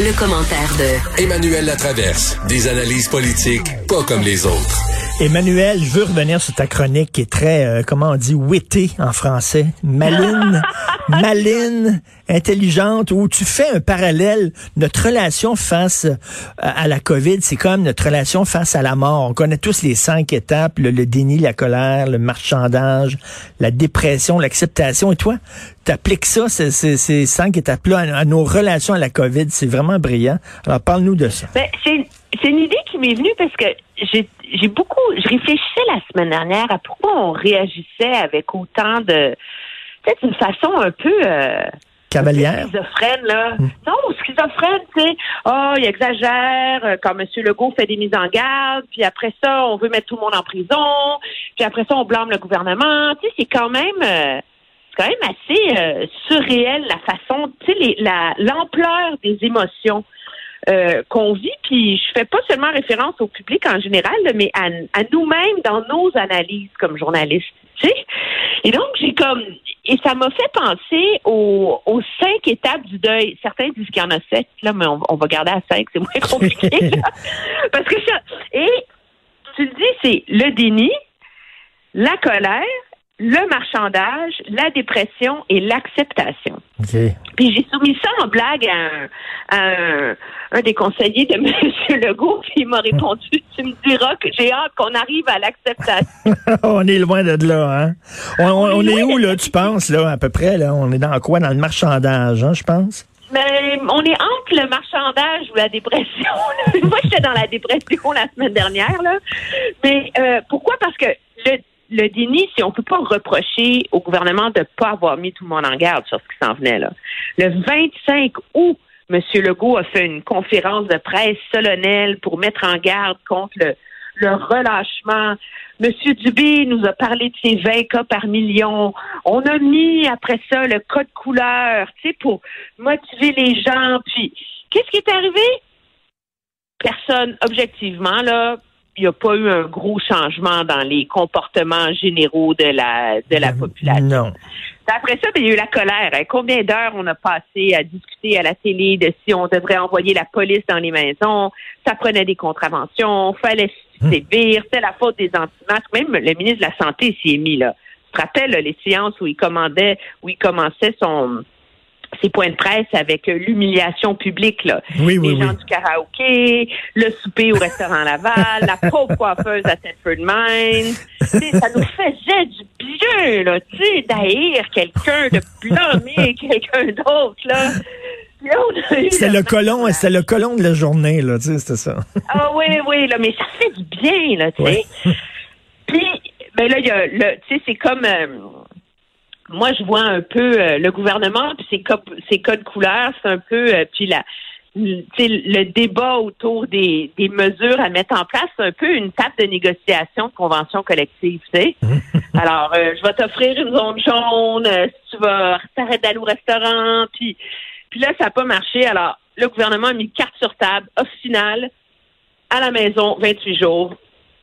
Le, commentaire de Emmanuel Latraverse. Des analyses politiques pas comme les autres. Emmanuel, je veux revenir sur ta chronique qui est très, euh, comment on dit, witty en français. Maline, maline, intelligente, où tu fais un parallèle. Notre relation face euh, à la COVID, c'est comme notre relation face à la mort. On connaît tous les cinq étapes, le, le déni, la colère, le marchandage, la dépression, l'acceptation. Et toi, tu appliques ça, ces, ces, ces cinq étapes-là, à, à nos relations à la COVID. C'est vraiment brillant. Alors, parle-nous de ça. Ben, c'est une idée m'est venue parce que j'ai j'ai beaucoup je réfléchissais la semaine dernière à pourquoi on réagissait avec autant de peut-être une façon un peu euh, Cavalière. schizophrène là. Non, schizophrène, tu sais. Oh, il exagère euh, quand M. Legault fait des mises en garde, puis après ça, on veut mettre tout le monde en prison, puis après ça, on blâme le gouvernement. Tu sais, c'est quand même euh, c'est quand même assez euh, surréel la façon, tu sais, les- la l'ampleur des émotions euh, qu'on vit, puis je fais pas seulement référence au public en général, mais à, à nous-mêmes dans nos analyses comme journalistes. Tu sais? Et donc, j'ai comme et ça m'a fait penser aux, aux cinq étapes du deuil. Certains disent qu'il y en a sept, là, mais on, on va garder à cinq, c'est moins compliqué. là. Parce que ça, et tu le dis, c'est le déni, la colère, le marchandage, la dépression et l'acceptation. Puis j'ai soumis ça en blague à un, à un, un des conseillers de M. Legault, puis il m'a répondu Tu me diras que j'ai hâte qu'on arrive à l'acceptation. on est loin de là, hein? On, on- est où, là, tu penses, là, à peu près, là? On est dans quoi? Dans le marchandage, hein, je pense? Mais on est entre le marchandage ou la dépression. Moi, j'étais dans la dépression la semaine dernière, là. Mais euh, pourquoi? Parce que le, le déni, si on peut pas reprocher au gouvernement de pas avoir mis tout le monde en garde sur ce qui s'en venait, là. Le 25 août, M. Legault a fait une conférence de presse solennelle pour mettre en garde contre le, relâchement. M. Dubé nous a parlé de ses 20 cas par million. On a mis après ça le code couleur, tu sais, pour motiver les gens. Puis, qu'est-ce qui est arrivé? Personne, objectivement, là, il n'y a pas eu un gros changement dans les comportements généraux de la, de la population. Non. Après ça, ben, il y a eu la colère. Hein. Combien d'heures on a passé à discuter à la télé de si on devrait envoyer la police dans les maisons? Ça prenait des contraventions, fallait sévir, c'était la faute des antimasques. Même le ministre de la Santé s'y est mis là. Tu te rappelles les séances où il commandait, où il commençait son ses points de presse avec euh, l'humiliation publique, là. Oui, oui, les gens oui. du karaoké, le souper au restaurant Laval, la pauvre coiffeuse à Thetford Mines. Ça nous faisait du bien, là, tu sais, d'haïr quelqu'un, de blâmer quelqu'un d'autre, là. C'était le colon, c'était le colon de la journée, là, tu sais, c'était ça. ah oui, oui, là, mais ça fait du bien, là, tu sais. Ouais. Puis, ben là, il y a le, tu sais, c'est comme, euh, moi, je vois un peu euh, le gouvernement, puis ses, cop- ses codes couleurs, c'est un peu, euh, puis la, le débat autour des, des mesures à mettre en place, c'est un peu une table de négociation de convention collective, tu sais. Alors, euh, je vais t'offrir une zone jaune, euh, si tu vas t'arrêter d'aller au restaurant, puis, puis là, ça n'a pas marché. Alors, le gouvernement a mis carte sur table, offre finale, à la maison, 28 jours.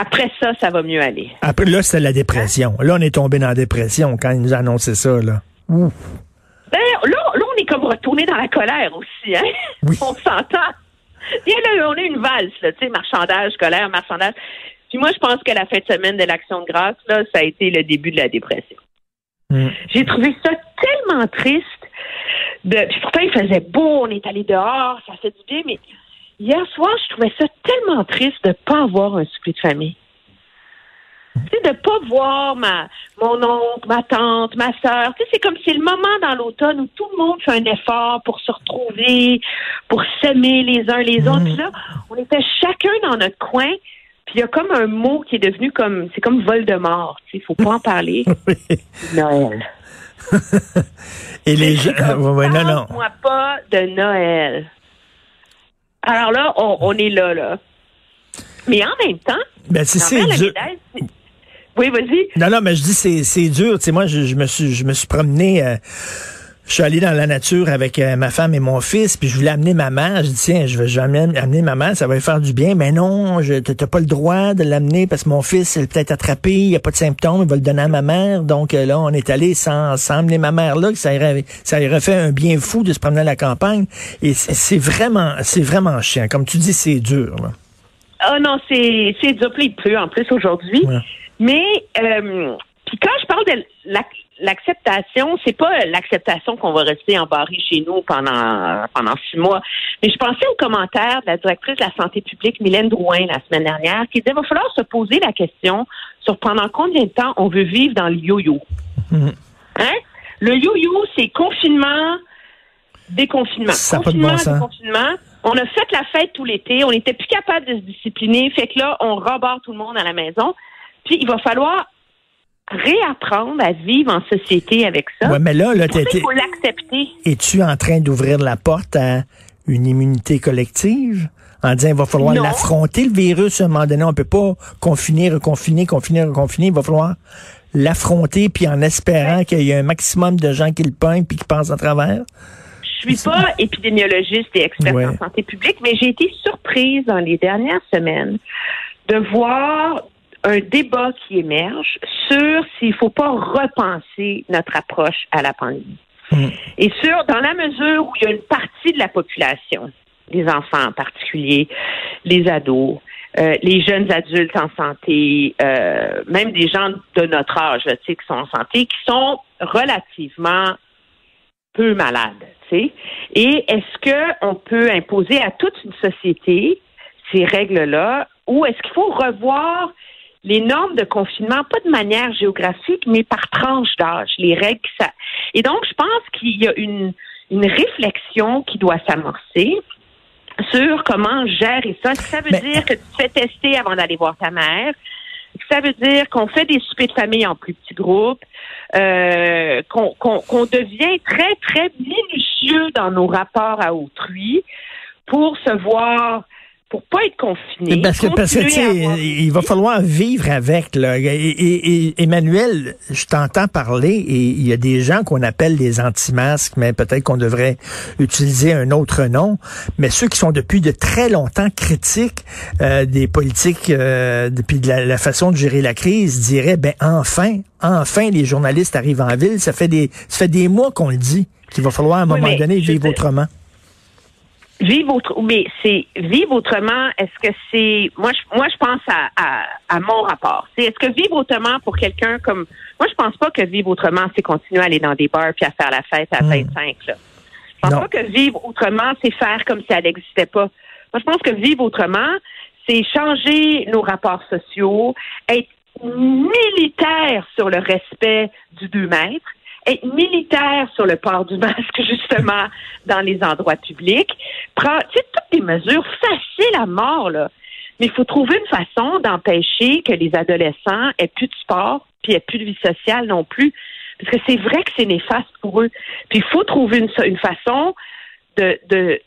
Après ça, ça va mieux aller. Après, là, c'était la dépression. Là, on est tombé dans la dépression quand il nous a annoncé ça, là. Ben, là, là, on est comme retourné dans la colère aussi, hein? Oui. On s'entend. Là, on a une valse, là, tu sais, marchandage, colère, marchandage. Puis moi, je pense que la fin de semaine de l'Action de grâce, là, ça a été le début de la dépression. Mm. J'ai trouvé ça tellement triste. De, puis pourtant, il faisait beau, on est allé dehors, ça fait du bien, mais hier soir, je trouvais ça tellement triste de pas avoir un souper de famille. Sais, de pas voir ma, mon oncle, ma tante, ma sais, c'est comme c'est le moment dans l'automne où tout le monde fait un effort pour se retrouver, pour s'aimer les uns les autres. Puis là, on était chacun dans notre coin. Puis il y a comme un mot qui est devenu comme, c'est comme Voldemort. Il faut pas en parler. Noël. Et les gens. Ouais, ouais, non, non. Parle-moi pas de Noël. Alors là, on, on est là, là. Mais en même temps, Ben, c'est dur. médaille, Oui, vas-y. Non, non, mais je dis c'est c'est dur. Tu sais, moi, je, je me suis je me suis promené. euh, je suis allé dans la nature avec euh, ma femme et mon fils, puis je voulais amener ma mère. Je dis tiens, je vais, je vais amener, ma mère, ça va lui faire du bien. Mais non, je t'as pas le droit de l'amener parce que mon fils il est peut-être attrapé, il n'y a pas de symptômes, il va le donner à ma mère. Donc euh, là, on est allé sans, sans amener ma mère là, que ça irait, ça irait fait un bien fou de se promener à la campagne. Et c'est vraiment, c'est vraiment chiant. Comme tu dis, c'est dur. Là. Ah non, c'est c'est dur, puis il pleut en plus aujourd'hui. Ouais. Mais euh, puis quand je parle de l'ac- l'acceptation, c'est pas l'acceptation qu'on va rester embarré chez nous pendant pendant six mois. Mais je pensais au commentaire de la directrice de la santé publique, Mylène Drouin, la semaine dernière, qui disait qu'il va falloir se poser la question sur pendant combien de temps on veut vivre dans le yo-yo. Mhm. Hein? Le yo-yo, c'est confinement, déconfinement. Ça a pas de confinement, bon déconfinement. On a fait la fête tout l'été. On n'était plus capable de se discipliner. Fait que là, on rebarre tout le monde à la maison. Puis il va falloir réapprendre à vivre en société avec ça. Ouais, mais là, là, t'es- il faut l'accepter. Es-tu en train d'ouvrir la porte à une immunité collective? En disant, il va falloir l'affronter, le virus, à un moment donné. On peut pas confiner, reconfiner, confiner, reconfiner. Il va falloir l'affronter, puis en espérant qu'il y ait un maximum de gens qui le pognent puis qui passent à travers. Je suis pas épidémiologiste et experte Ouais. en santé publique, mais j'ai été surprise dans les dernières semaines de voir un débat qui émerge sur s'il faut pas repenser notre approche à la pandémie. Mm. Et sur, dans la mesure où il y a une partie de la population, les enfants en particulier, les ados, euh, les jeunes adultes en santé, euh, même des gens de notre âge, là, tu sais, qui sont en santé, qui sont relativement peu malades, tu sais. Et est-ce que on peut imposer à toute une société ces règles-là, ou est-ce qu'il faut revoir les normes de confinement, pas de manière géographique, mais par tranche d'âge, les règles ça. Et donc, je pense qu'il y a une, une réflexion qui doit s'amorcer sur comment gérer ça. Est-ce que ça veut Mais- dire que tu te fais tester avant d'aller voir ta mère? Ça veut dire qu'on fait des soupers de famille en plus petits groupes, euh, qu'on devient très, très minutieux dans nos rapports à autrui pour se voir, pour pas être confiné. Parce que, parce que avoir- il va falloir vivre avec. Là. Et, et- et- Emmanuel, je t'entends parler et il y a des gens qu'on appelle les anti-masques, mais peut-être qu'on devrait utiliser un autre nom. Mais ceux qui sont depuis de très longtemps critiques euh, des politiques euh, depuis de la, la façon de gérer la crise diraient, ben enfin, enfin les journalistes arrivent en ville. Ça fait des, ça fait des mois qu'on le dit qu'il va falloir à un Oui, moment donné vivre autrement. Vivre autre, mais c'est vivre autrement. Est-ce que c'est moi je moi je pense à, à, à mon rapport. C'est est-ce que vivre autrement pour quelqu'un comme moi je pense pas que vivre autrement c'est continuer à aller dans des bars puis à faire la fête à Hmm. 25 là. Je pense Non. pas que vivre autrement c'est faire comme si elle n'existait pas. Moi je pense que vivre autrement c'est changer nos rapports sociaux, être militaire sur le respect du 2 mètres, être militaire sur le port du masque, justement, dans les endroits publics. Prendre, tu sais, toutes des mesures faciles à mort, là. Mais il faut trouver une façon d'empêcher que les adolescents aient plus de sport, puis aient plus de vie sociale non plus. Parce que c'est vrai que c'est néfaste pour eux. Puis il faut trouver une, une façon de, de,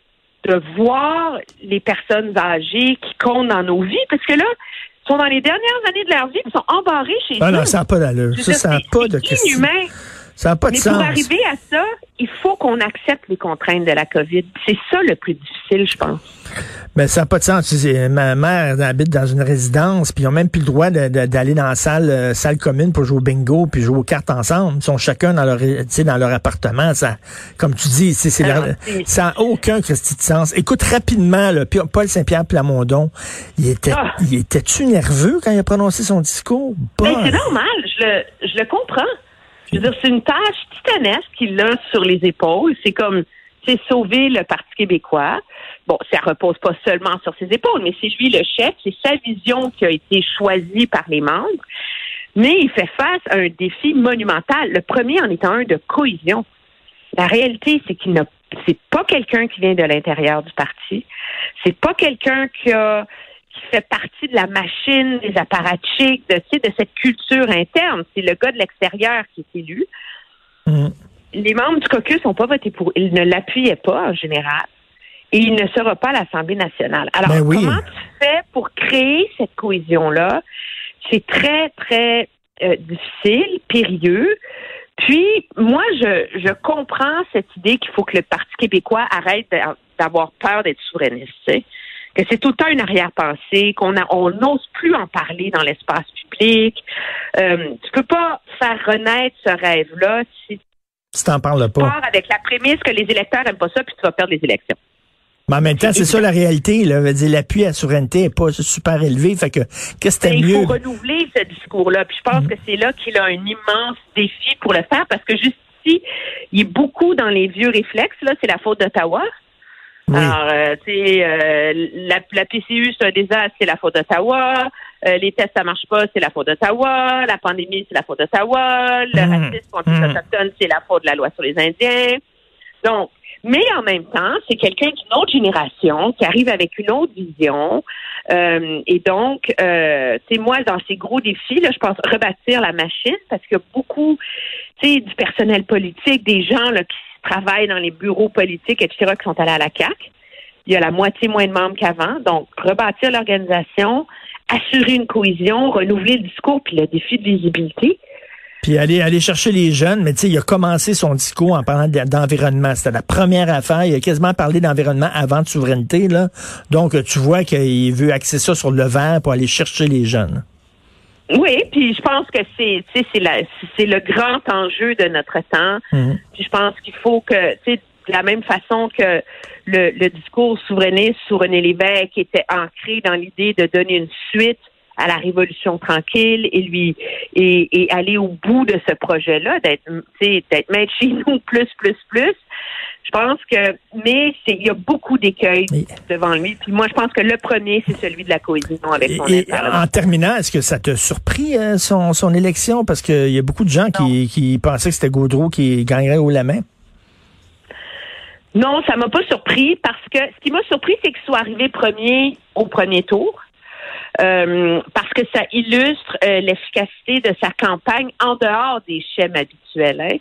de voir les personnes âgées qui comptent dans nos vies. Parce que là, ils sont dans les dernières années de leur vie, ils sont embarrés chez Ah eux. non, ça n'a pas d'allure. Ça, ça n'a pas de c'est question. inhumain. Ça n'a pas de Mais sens. pour arriver à ça, il faut qu'on accepte les contraintes de la COVID. C'est ça le plus difficile, je pense. Mais ça n'a pas de sens. Tu sais, ma mère habite dans une résidence, puis ils n'ont même plus le droit d'aller dans la salle, euh, salle commune pour jouer au bingo, puis jouer aux cartes ensemble. Ils sont chacun dans leur, tu sais, dans leur appartement. Ça, comme tu dis, Alors, leur- c'est- ça n'a aucun Christi de sens. Écoute rapidement, là, Paul Saint-Pierre Plamondon, il était, Ah. il était-tu nerveux quand il a prononcé son discours? Mais Pas. c'est normal, je le, je le comprends. Je veux dire, c'est une tâche titanesque qu'il a sur les épaules. C'est comme, c'est sauver le Parti québécois. Bon, ça repose pas seulement sur ses épaules, mais c'est lui le chef, c'est sa vision qui a été choisie par les membres. Mais il fait face à un défi monumental. Le premier en étant un de cohésion. La réalité, c'est qu'il n'a, c'est pas quelqu'un qui vient de l'intérieur du parti. C'est pas quelqu'un qui a, qui fait partie de la machine, des apparatchiks, de, tu sais, de cette culture interne. C'est le gars de l'extérieur qui est élu. Mm. Les membres du caucus n'ont pas voté pour. Ils ne l'appuyaient pas en général. Et il ne sera pas à l'Assemblée nationale. Alors, Ben oui. comment tu fais pour créer cette cohésion-là? C'est très, très euh, difficile, périlleux. Puis, moi, je, je comprends cette idée qu'il faut que le Parti québécois arrête d'a- d'avoir peur d'être souverainiste. tu sais. Que c'est tout le temps une arrière-pensée, qu'on a- on n'ose plus en parler dans l'espace public. Euh, tu peux pas faire renaître ce rêve-là si Tu t'en parles tu pas. pars avec la prémisse que les électeurs n'aiment pas ça, puis tu vas perdre les élections. Mais en même temps, c'est ça la réalité. Là. L'appui à la souveraineté n'est pas super élevé. Fait que qu'est-ce que c'était il mieux? faut renouveler ce discours-là. Puis je pense que c'est là qu'il a un immense défi pour le faire, parce que juste ici, il est beaucoup dans les vieux réflexes. Là, c'est la faute d'Ottawa. Oui. Alors, euh, tu sais, euh, la, la PCU, c'est un désastre, c'est la faute d'Ottawa. Euh, les tests, ça marche pas, c'est la faute d'Ottawa. La pandémie, c'est la faute d'Ottawa. Le Mm. racisme contre les Mm. Autochtones, c'est la faute de la loi sur les Indiens. Donc, mais en même temps, c'est quelqu'un d'une autre génération qui arrive avec une autre vision. Euh, et donc, euh, tu sais, moi, dans ces gros défis, là, je pense rebâtir la machine parce qu'il y a beaucoup, tu sais, du personnel politique, des gens là, qui travaillent dans les bureaux politiques, etc., qui sont allés à la CAC. Il y a la moitié moins de membres qu'avant. Donc, rebâtir l'organisation, assurer une cohésion, renouveler le discours, puis le défi de visibilité. Puis aller, aller chercher les jeunes, mais tu sais, il a commencé son discours en parlant de- d'environnement. C'était la première affaire. Il a quasiment parlé d'environnement avant de souveraineté, là. Donc, tu vois qu'il veut axer ça sur le vert pour aller chercher les jeunes. Oui, puis je pense que c'est tu sais, c'est la c'est le grand enjeu de notre temps. Mhm. Puis je pense qu'il faut que tu sais de la même façon que le, le discours souverainiste sous René Lévesque était ancré dans l'idée de donner une suite à la révolution tranquille et lui et, et aller au bout de ce projet-là, d'être d'être maître chez nous plus plus plus. Je pense que mais c'est il y a beaucoup d'écueils Et- devant lui. Puis moi je pense que le premier c'est celui de la cohésion avec son Et, en terminant, est-ce que ça t'a surpris euh, son, son élection? Parce qu'il y a beaucoup de gens qui, qui pensaient que c'était Gaudreau qui gagnerait haut la main. Non, ça m'a pas surpris parce que ce qui m'a surpris, c'est qu'il soit arrivé premier au premier tour. Euh, parce que ça illustre euh, l'efficacité de sa campagne en dehors des schèmes habituels. hein.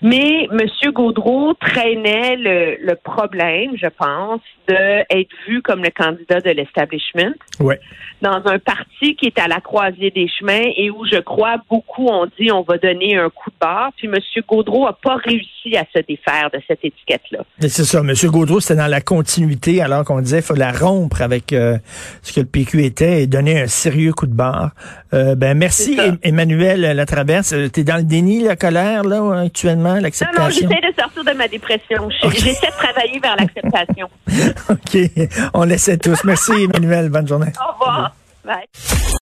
Mais M. Gaudreau traînait le, le problème, je pense, d'être vu comme le candidat de l'establishment Ouais. dans un parti qui est à la croisée des chemins et où je crois beaucoup ont dit on va donner un coup de barre. Puis M. Gaudreau a pas réussi à se défaire de cette étiquette-là. Et C'est ça. M. Gaudreau, c'était dans la continuité, alors qu'on disait qu'il faut la rompre avec euh, ce que le PQ était et donner un sérieux coup de barre. Euh, ben merci, Emmanuel Latraverse. Euh, T'es dans le déni, la colère, là, actuellement, Non, non, l'acceptation? j'essaie de sortir de ma dépression. J'essaie de travailler vers l'acceptation. OK. On laissait tous. Merci, Emmanuel. Bonne journée. Au revoir. Bye.